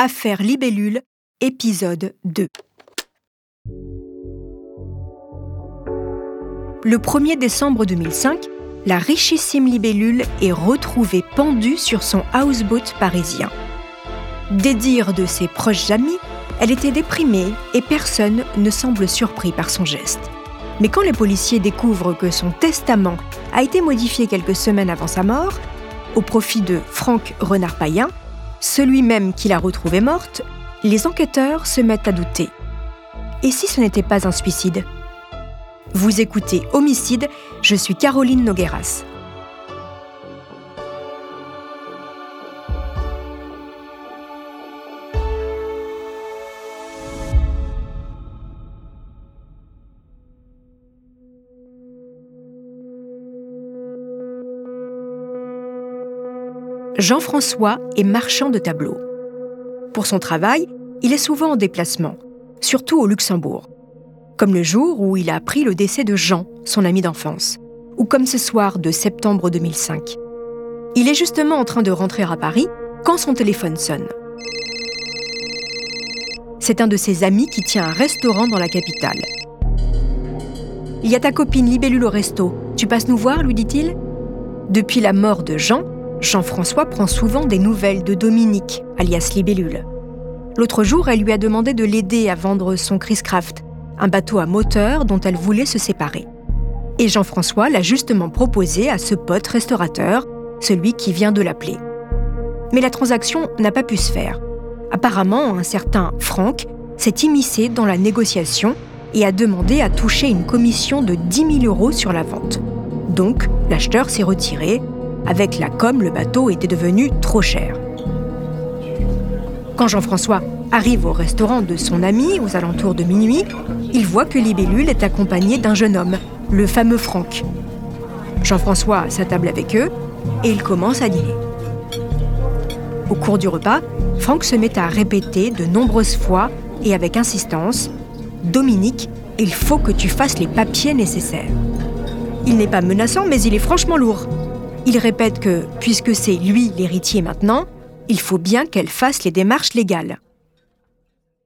Affaire Libellule, épisode 2. Le 1er décembre 2005, la richissime libellule est retrouvée pendue sur son houseboat parisien. Des dires de ses proches amis, elle était déprimée et personne ne semble surpris par son geste. Mais quand les policiers découvrent que son testament a été modifié quelques semaines avant sa mort, au profit de Franck Renard-Payen, celui même qui l'a retrouvée morte, les enquêteurs se mettent à douter. Et si ce n'était pas un suicide? Vous écoutez Homicide, je suis Caroline Nogueras. Jean-François est marchand de tableaux. Pour son travail, il est souvent en déplacement, surtout au Luxembourg. Comme le jour où il a appris le décès de Jean, son ami d'enfance, ou comme ce soir de septembre 2005. Il est justement en train de rentrer à Paris quand son téléphone sonne. C'est un de ses amis qui tient un restaurant dans la capitale. Il y a ta copine Libellule au resto. Tu passes nous voir, lui dit-il Depuis la mort de Jean, Jean-François prend souvent des nouvelles de Dominique, alias Libellule. L'autre jour, elle lui a demandé de l'aider à vendre son Chris Craft, un bateau à moteur dont elle voulait se séparer. Et Jean-François l'a justement proposé à ce pote restaurateur, celui qui vient de l'appeler. Mais la transaction n'a pas pu se faire. Apparemment, un certain Franck s'est immiscé dans la négociation et a demandé à toucher une commission de 10 000 euros sur la vente. Donc, l'acheteur s'est retiré avec la com, le bateau était devenu trop cher. Quand Jean-François arrive au restaurant de son ami aux alentours de minuit, il voit que Libellule est accompagné d'un jeune homme, le fameux Franck. Jean-François s'attable avec eux et il commence à dîner. Au cours du repas, Franck se met à répéter de nombreuses fois et avec insistance Dominique, il faut que tu fasses les papiers nécessaires. Il n'est pas menaçant, mais il est franchement lourd. Il répète que, puisque c'est lui l'héritier maintenant, il faut bien qu'elle fasse les démarches légales.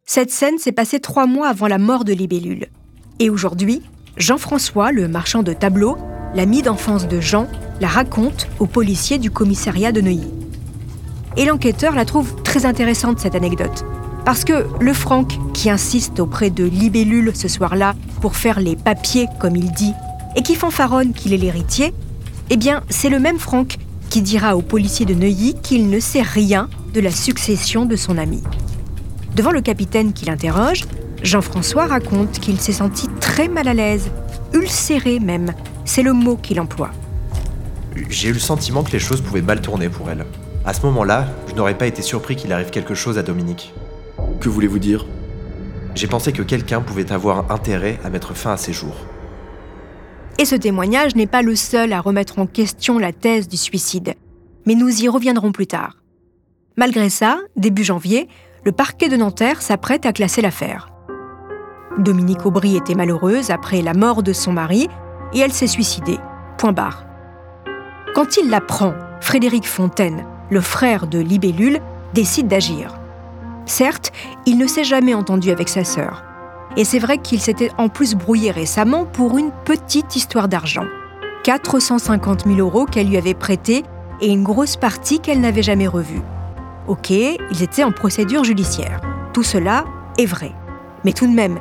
Cette scène s'est passée trois mois avant la mort de Libellule. Et aujourd'hui, Jean-François, le marchand de tableaux, l'ami d'enfance de Jean, la raconte aux policiers du commissariat de Neuilly. Et l'enquêteur la trouve très intéressante, cette anecdote. Parce que le Franck, qui insiste auprès de Libellule ce soir-là pour faire les papiers, comme il dit, et qui fanfaronne qu'il est l'héritier, eh bien, c'est le même Franck qui dira au policier de Neuilly qu'il ne sait rien de la succession de son ami. Devant le capitaine qui l'interroge, Jean-François raconte qu'il s'est senti très mal à l'aise, ulcéré même, c'est le mot qu'il emploie. J'ai eu le sentiment que les choses pouvaient mal tourner pour elle. À ce moment-là, je n'aurais pas été surpris qu'il arrive quelque chose à Dominique. Que voulez-vous dire? J'ai pensé que quelqu'un pouvait avoir intérêt à mettre fin à ses jours. Et ce témoignage n'est pas le seul à remettre en question la thèse du suicide, mais nous y reviendrons plus tard. Malgré ça, début janvier, le parquet de Nanterre s'apprête à classer l'affaire. Dominique Aubry était malheureuse après la mort de son mari et elle s'est suicidée. Point barre. Quand il l'apprend, Frédéric Fontaine, le frère de Libellule, décide d'agir. Certes, il ne s'est jamais entendu avec sa sœur, et c'est vrai qu'il s'était en plus brouillé récemment pour une petite histoire d'argent. 450 000 euros qu'elle lui avait prêtés et une grosse partie qu'elle n'avait jamais revue. Ok, ils étaient en procédure judiciaire. Tout cela est vrai. Mais tout de même,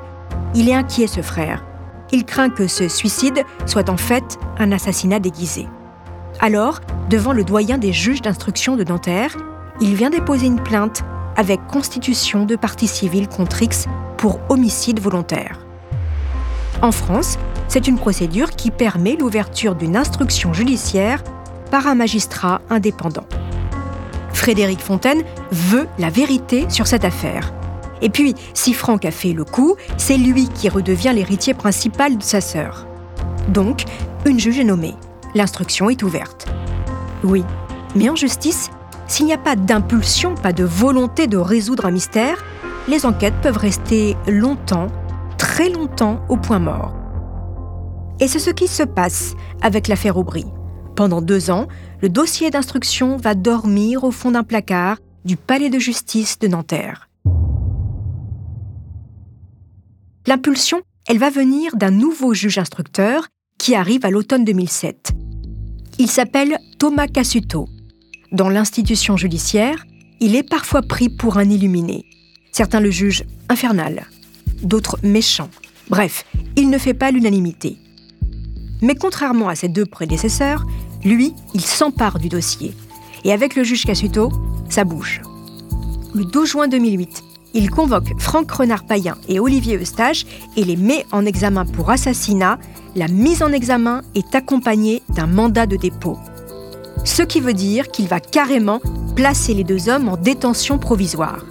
il est inquiet ce frère. Il craint que ce suicide soit en fait un assassinat déguisé. Alors, devant le doyen des juges d'instruction de Nanterre, il vient déposer une plainte avec constitution de partie civile contre X pour homicide volontaire. En France, c'est une procédure qui permet l'ouverture d'une instruction judiciaire par un magistrat indépendant. Frédéric Fontaine veut la vérité sur cette affaire. Et puis, si Franck a fait le coup, c'est lui qui redevient l'héritier principal de sa sœur. Donc, une juge est nommée. L'instruction est ouverte. Oui, mais en justice, s'il n'y a pas d'impulsion, pas de volonté de résoudre un mystère, les enquêtes peuvent rester longtemps, très longtemps au point mort. Et c'est ce qui se passe avec l'affaire Aubry. Pendant deux ans, le dossier d'instruction va dormir au fond d'un placard du palais de justice de Nanterre. L'impulsion, elle va venir d'un nouveau juge instructeur qui arrive à l'automne 2007. Il s'appelle Thomas Cassuto. Dans l'institution judiciaire, il est parfois pris pour un illuminé. Certains le jugent infernal, d'autres méchant. Bref, il ne fait pas l'unanimité. Mais contrairement à ses deux prédécesseurs, lui, il s'empare du dossier. Et avec le juge Cassuto, ça bouge. Le 12 juin 2008, il convoque Franck Renard-Payen et Olivier Eustache et les met en examen pour assassinat. La mise en examen est accompagnée d'un mandat de dépôt. Ce qui veut dire qu'il va carrément placer les deux hommes en détention provisoire.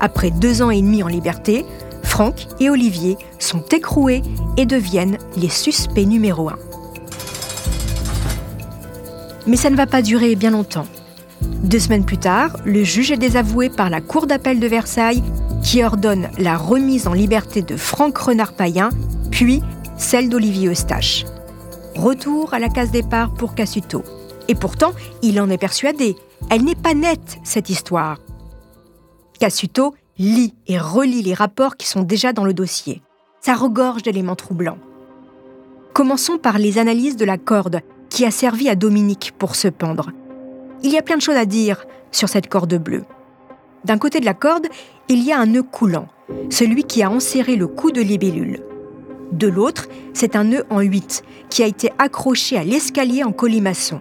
Après deux ans et demi en liberté, Franck et Olivier sont écroués et deviennent les suspects numéro un. Mais ça ne va pas durer bien longtemps. Deux semaines plus tard, le juge est désavoué par la Cour d'appel de Versailles qui ordonne la remise en liberté de Franck Renard-Payen, puis celle d'Olivier Eustache. Retour à la case départ pour Cassuto. Et pourtant, il en est persuadé. Elle n'est pas nette, cette histoire. Cassuto lit et relit les rapports qui sont déjà dans le dossier. Ça regorge d'éléments troublants. Commençons par les analyses de la corde qui a servi à Dominique pour se pendre. Il y a plein de choses à dire sur cette corde bleue. D'un côté de la corde, il y a un nœud coulant, celui qui a enserré le cou de libellule. De l'autre, c'est un nœud en 8 qui a été accroché à l'escalier en colimaçon.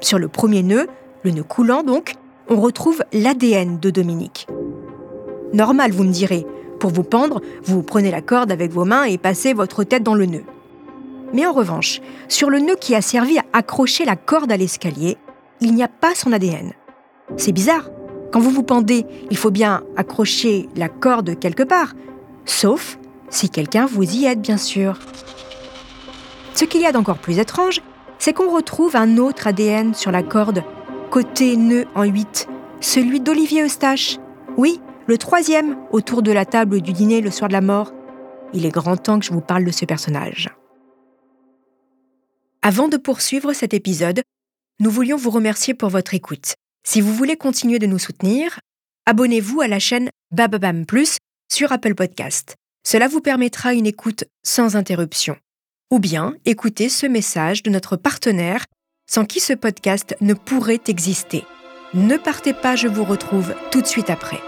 Sur le premier nœud, le nœud coulant donc, on retrouve l'ADN de Dominique. Normal, vous me direz. Pour vous pendre, vous prenez la corde avec vos mains et passez votre tête dans le nœud. Mais en revanche, sur le nœud qui a servi à accrocher la corde à l'escalier, il n'y a pas son ADN. C'est bizarre. Quand vous vous pendez, il faut bien accrocher la corde quelque part, sauf si quelqu'un vous y aide, bien sûr. Ce qu'il y a d'encore plus étrange, c'est qu'on retrouve un autre ADN sur la corde, côté nœud en 8, celui d'Olivier Eustache. Oui, le troisième autour de la table du dîner le soir de la mort. Il est grand temps que je vous parle de ce personnage. Avant de poursuivre cet épisode, nous voulions vous remercier pour votre écoute. Si vous voulez continuer de nous soutenir, abonnez-vous à la chaîne Bababam Plus sur Apple Podcast. Cela vous permettra une écoute sans interruption. Ou bien écoutez ce message de notre partenaire sans qui ce podcast ne pourrait exister. Ne partez pas, je vous retrouve tout de suite après.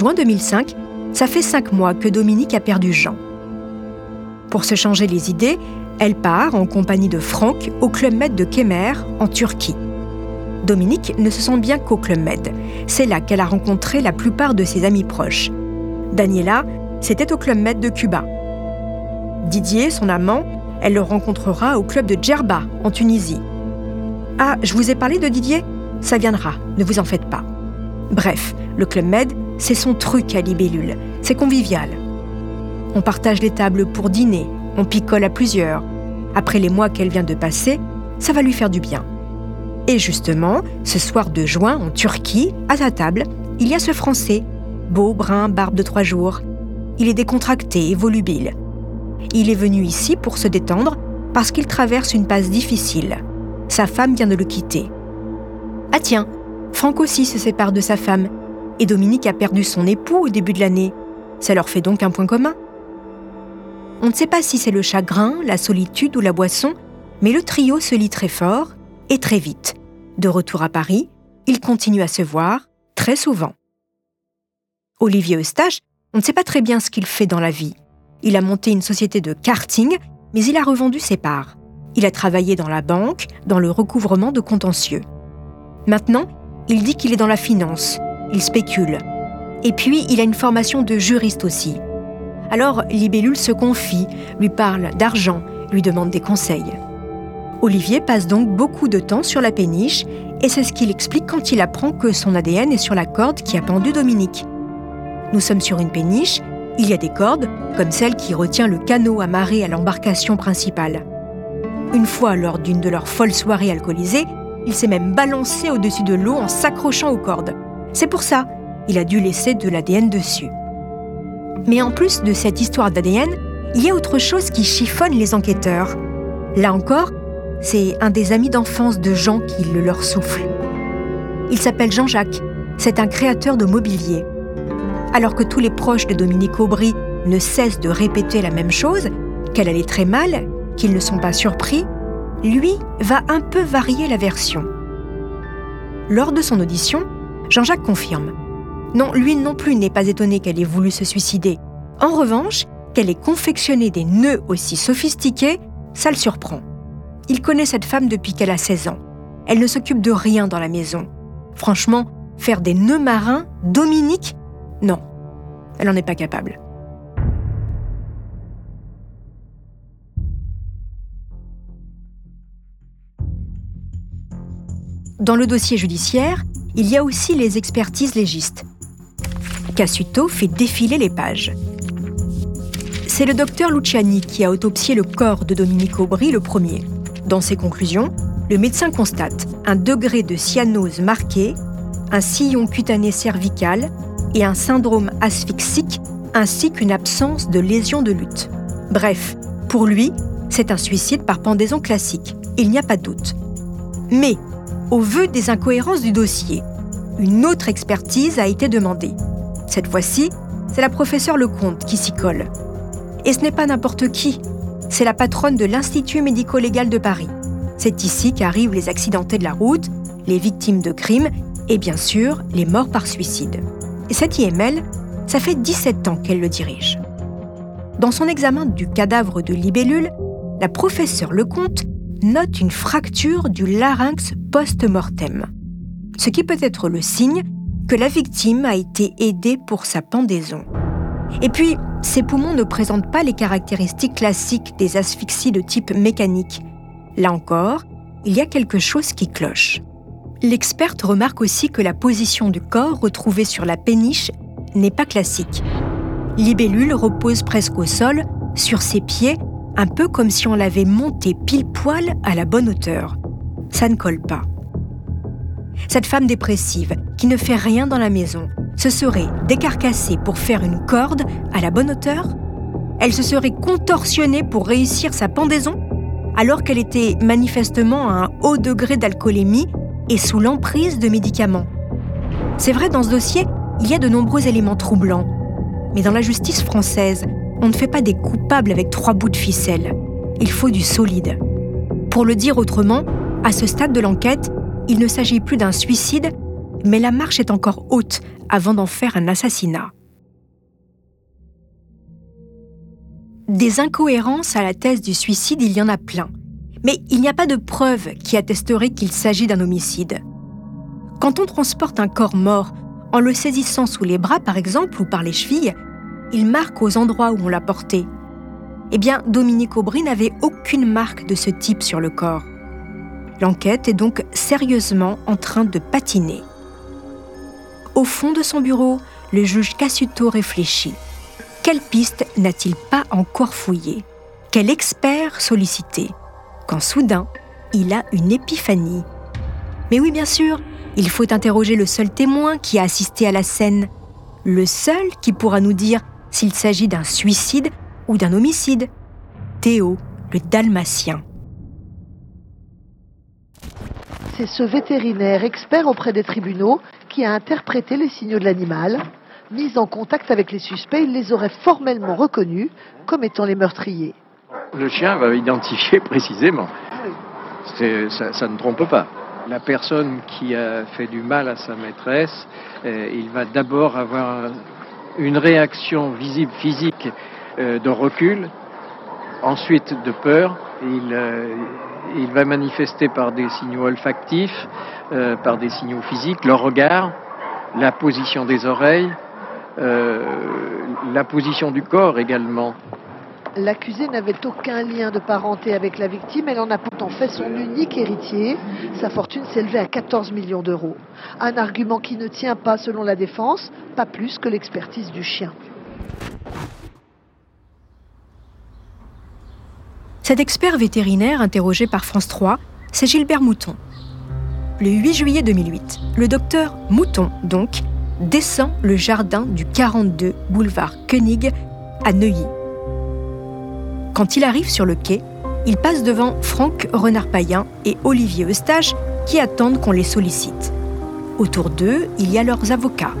Juin 2005, ça fait cinq mois que Dominique a perdu Jean. Pour se changer les idées, elle part en compagnie de Franck au Club Med de Kemer, en Turquie. Dominique ne se sent bien qu'au Club Med. C'est là qu'elle a rencontré la plupart de ses amis proches. Daniela, c'était au Club Med de Cuba. Didier, son amant, elle le rencontrera au club de Djerba, en Tunisie. Ah, je vous ai parlé de Didier? Ça viendra, ne vous en faites pas. Bref, le Club Med, c'est son truc à libellule. C'est convivial. On partage les tables pour dîner, on picole à plusieurs. Après les mois qu'elle vient de passer, ça va lui faire du bien. Et justement, ce soir de juin en Turquie, à sa table, il y a ce Français, beau, brun, barbe de trois jours. Il est décontracté et volubile. Il est venu ici pour se détendre parce qu'il traverse une passe difficile. Sa femme vient de le quitter. Ah tiens, Franck aussi se sépare de sa femme et Dominique a perdu son époux au début de l'année. Ça leur fait donc un point commun. On ne sait pas si c'est le chagrin, la solitude ou la boisson, mais le trio se lie très fort et très vite. De retour à Paris, ils continuent à se voir très souvent. Olivier Eustache, on ne sait pas très bien ce qu'il fait dans la vie. Il a monté une société de karting, mais il a revendu ses parts. Il a travaillé dans la banque, dans le recouvrement de contentieux. Maintenant, il dit qu'il est dans la finance, il spécule. Et puis, il a une formation de juriste aussi. Alors, Libellule se confie, lui parle d'argent, lui demande des conseils. Olivier passe donc beaucoup de temps sur la péniche, et c'est ce qu'il explique quand il apprend que son ADN est sur la corde qui a pendu Dominique. Nous sommes sur une péniche, il y a des cordes, comme celle qui retient le canot amarré à l'embarcation principale. Une fois, lors d'une de leurs folles soirées alcoolisées, il s'est même balancé au-dessus de l'eau en s'accrochant aux cordes. C'est pour ça, il a dû laisser de l'ADN dessus. Mais en plus de cette histoire d'ADN, il y a autre chose qui chiffonne les enquêteurs. Là encore, c'est un des amis d'enfance de Jean qui le leur souffle. Il s'appelle Jean-Jacques, c'est un créateur de mobilier. Alors que tous les proches de Dominique Aubry ne cessent de répéter la même chose, qu'elle allait très mal, qu'ils ne sont pas surpris, lui va un peu varier la version. Lors de son audition, Jean-Jacques confirme. Non, lui non plus n'est pas étonné qu'elle ait voulu se suicider. En revanche, qu'elle ait confectionné des nœuds aussi sophistiqués, ça le surprend. Il connaît cette femme depuis qu'elle a 16 ans. Elle ne s'occupe de rien dans la maison. Franchement, faire des nœuds marins, Dominique, non, elle n'en est pas capable. Dans le dossier judiciaire, il y a aussi les expertises légistes. Cassuto fait défiler les pages. C'est le docteur Luciani qui a autopsié le corps de Dominique Aubry le premier. Dans ses conclusions, le médecin constate un degré de cyanose marqué, un sillon cutané cervical et un syndrome asphyxique ainsi qu'une absence de lésion de lutte. Bref, pour lui, c'est un suicide par pendaison classique, il n'y a pas de doute. Mais au vu des incohérences du dossier, une autre expertise a été demandée. Cette fois-ci, c'est la professeure Lecomte qui s'y colle. Et ce n'est pas n'importe qui, c'est la patronne de l'Institut médico-légal de Paris. C'est ici qu'arrivent les accidentés de la route, les victimes de crimes et bien sûr les morts par suicide. Et cette IML, ça fait 17 ans qu'elle le dirige. Dans son examen du cadavre de libellule, la professeure Lecomte note une fracture du larynx post-mortem, ce qui peut être le signe que la victime a été aidée pour sa pendaison. Et puis, ses poumons ne présentent pas les caractéristiques classiques des asphyxies de type mécanique. Là encore, il y a quelque chose qui cloche. L'experte remarque aussi que la position du corps retrouvé sur la péniche n'est pas classique. Libellule repose presque au sol, sur ses pieds un peu comme si on l'avait monté pile poil à la bonne hauteur. Ça ne colle pas. Cette femme dépressive, qui ne fait rien dans la maison, se serait décarcassée pour faire une corde à la bonne hauteur? Elle se serait contorsionnée pour réussir sa pendaison? Alors qu'elle était manifestement à un haut degré d'alcoolémie et sous l'emprise de médicaments. C'est vrai, dans ce dossier, il y a de nombreux éléments troublants. Mais dans la justice française, on ne fait pas des coupables avec trois bouts de ficelle. Il faut du solide. Pour le dire autrement, à ce stade de l'enquête, il ne s'agit plus d'un suicide, mais la marche est encore haute avant d'en faire un assassinat. Des incohérences à la thèse du suicide, il y en a plein. Mais il n'y a pas de preuve qui attesterait qu'il s'agit d'un homicide. Quand on transporte un corps mort, en le saisissant sous les bras par exemple ou par les chevilles, il marque aux endroits où on l'a porté. Eh bien, Dominique Aubry n'avait aucune marque de ce type sur le corps. L'enquête est donc sérieusement en train de patiner. Au fond de son bureau, le juge Cassuto réfléchit. Quelle piste n'a-t-il pas encore fouillé Quel expert sollicité? Quand soudain, il a une épiphanie. Mais oui, bien sûr, il faut interroger le seul témoin qui a assisté à la scène, le seul qui pourra nous dire s'il s'agit d'un suicide ou d'un homicide. Théo, le dalmatien. C'est ce vétérinaire expert auprès des tribunaux qui a interprété les signaux de l'animal. Mis en contact avec les suspects, il les aurait formellement reconnus comme étant les meurtriers. Le chien va identifier précisément. Ça, ça, ne trompe pas. La personne qui a fait du mal à sa maîtresse, euh, il va d'abord avoir une réaction visible physique euh, de recul, ensuite de peur. Il, euh, il va manifester par des signaux olfactifs, euh, par des signaux physiques, le regard, la position des oreilles, la position du corps également. L'accusé n'avait aucun lien de parenté avec la victime. Elle en a pourtant fait son unique héritier. Sa fortune s'élevait à 14 millions d'euros. Un argument qui ne tient pas selon la défense, pas plus que l'expertise du chien. Cet expert vétérinaire interrogé par France 3, c'est Gilbert Mouton. Le 8 juillet 2008, le docteur Mouton, donc, descend le jardin du 42 boulevard Koenig à Neuilly. Quand il arrive sur le quai, il passe devant Franck Renard-Payen et Olivier Eustache qui attendent qu'on les sollicite. Autour d'eux, il y a leurs avocats.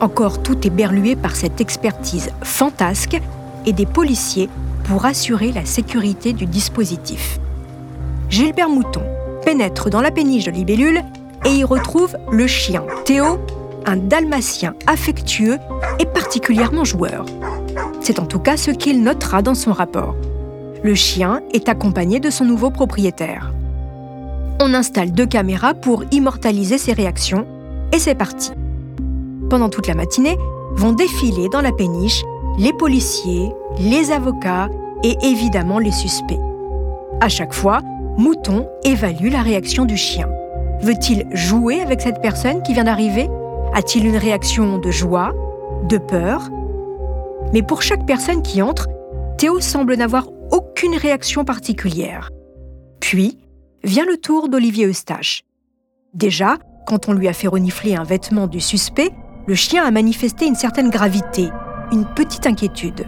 Encore tout est berlué par cette expertise fantasque et des policiers pour assurer la sécurité du dispositif. Gilbert Mouton pénètre dans la péniche de Libellule et y retrouve le chien Théo, un dalmatien affectueux et particulièrement joueur. C'est en tout cas ce qu'il notera dans son rapport. Le chien est accompagné de son nouveau propriétaire. On installe deux caméras pour immortaliser ses réactions et c'est parti. Pendant toute la matinée, vont défiler dans la péniche les policiers, les avocats et évidemment les suspects. À chaque fois, Mouton évalue la réaction du chien. Veut-il jouer avec cette personne qui vient d'arriver? A-t-il une réaction de joie, de peur Mais pour chaque personne qui entre, Théo semble n'avoir aucune réaction particulière. Puis vient le tour d'Olivier Eustache. Déjà, quand on lui a fait renifler un vêtement du suspect, le chien a manifesté une certaine gravité, une petite inquiétude.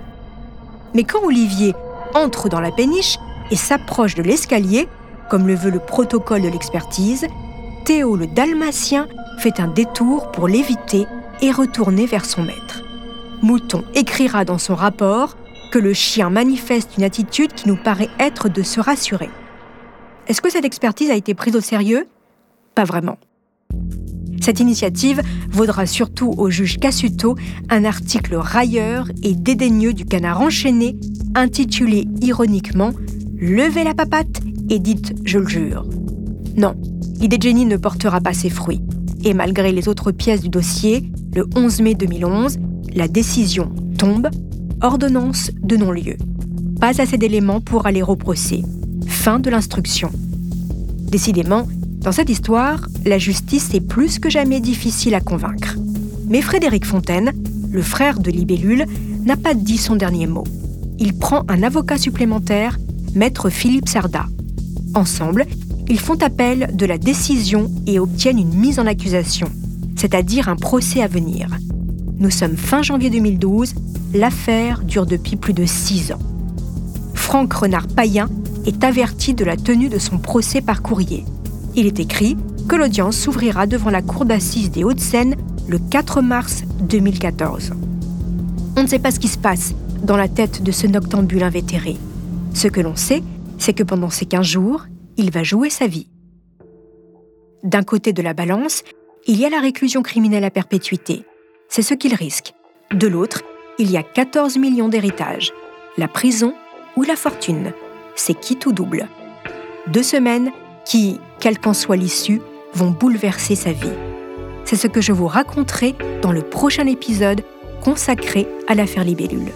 Mais quand Olivier entre dans la péniche et s'approche de l'escalier, comme le veut le protocole de l'expertise, Théo le dalmatien fait un détour pour l'éviter et retourner vers son maître. Mouton écrira dans son rapport que le chien manifeste une attitude qui nous paraît être de se rassurer. Est-ce que cette expertise a été prise au sérieux? Pas vraiment. Cette initiative vaudra surtout au juge Cassuto un article railleur et dédaigneux du canard enchaîné intitulé ironiquement Levez la papate et dites Je le jure. Non, l'idée de ne portera pas ses fruits. Et malgré les autres pièces du dossier, le 11 mai 2011, la décision tombe, ordonnance de non-lieu. Pas assez d'éléments pour aller au procès. Fin de l'instruction. Décidément, dans cette histoire, la justice est plus que jamais difficile à convaincre. Mais Frédéric Fontaine, le frère de Libellule, n'a pas dit son dernier mot. Il prend un avocat supplémentaire, maître Philippe Sarda. Ensemble, ils font appel de la décision et obtiennent une mise en accusation, c'est-à-dire un procès à venir. Nous sommes fin janvier 2012, l'affaire dure depuis plus de six ans. Franck Renard-Payen est averti de la tenue de son procès par courrier. Il est écrit que l'audience s'ouvrira devant la cour d'assises des Hauts-de-Seine le 4 mars 2014. On ne sait pas ce qui se passe dans la tête de ce noctambule invétéré. Ce que l'on sait, c'est que pendant ces 15 jours, il va jouer sa vie. D'un côté de la balance, il y a la réclusion criminelle à perpétuité. C'est ce qu'il risque. De l'autre, il y a 14 millions d'héritages. La prison ou la fortune. C'est qui tout double? Deux semaines qui, quelle qu'en soit l'issue, vont bouleverser sa vie. C'est ce que je vous raconterai dans le prochain épisode consacré à l'affaire Libellule.